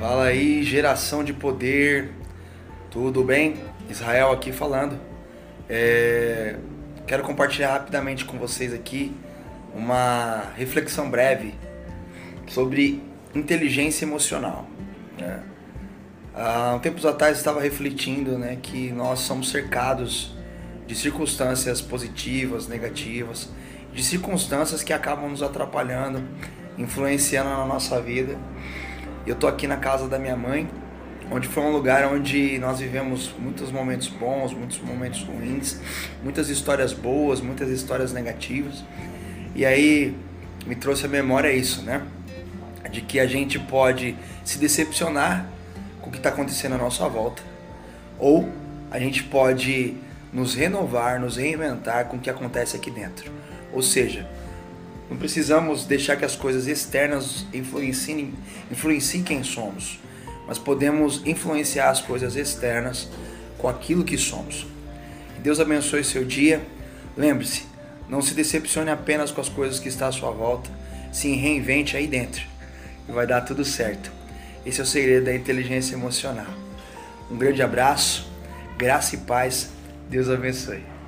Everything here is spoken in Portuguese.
Fala aí, geração de poder, tudo bem? Israel aqui falando. É... Quero compartilhar rapidamente com vocês aqui uma reflexão breve sobre inteligência emocional. Né? Há um tempos atrás estava refletindo né, que nós somos cercados de circunstâncias positivas, negativas, de circunstâncias que acabam nos atrapalhando, influenciando na nossa vida eu tô aqui na casa da minha mãe, onde foi um lugar onde nós vivemos muitos momentos bons, muitos momentos ruins, muitas histórias boas, muitas histórias negativas. E aí me trouxe a memória isso, né? De que a gente pode se decepcionar com o que está acontecendo à nossa volta, ou a gente pode nos renovar, nos reinventar com o que acontece aqui dentro. Ou seja, não precisamos deixar que as coisas externas influenciem, influenciem quem somos, mas podemos influenciar as coisas externas com aquilo que somos. Que Deus abençoe seu dia. Lembre-se, não se decepcione apenas com as coisas que estão à sua volta, se reinvente aí dentro e vai dar tudo certo. Esse é o segredo da inteligência emocional. Um grande abraço, graça e paz. Deus abençoe.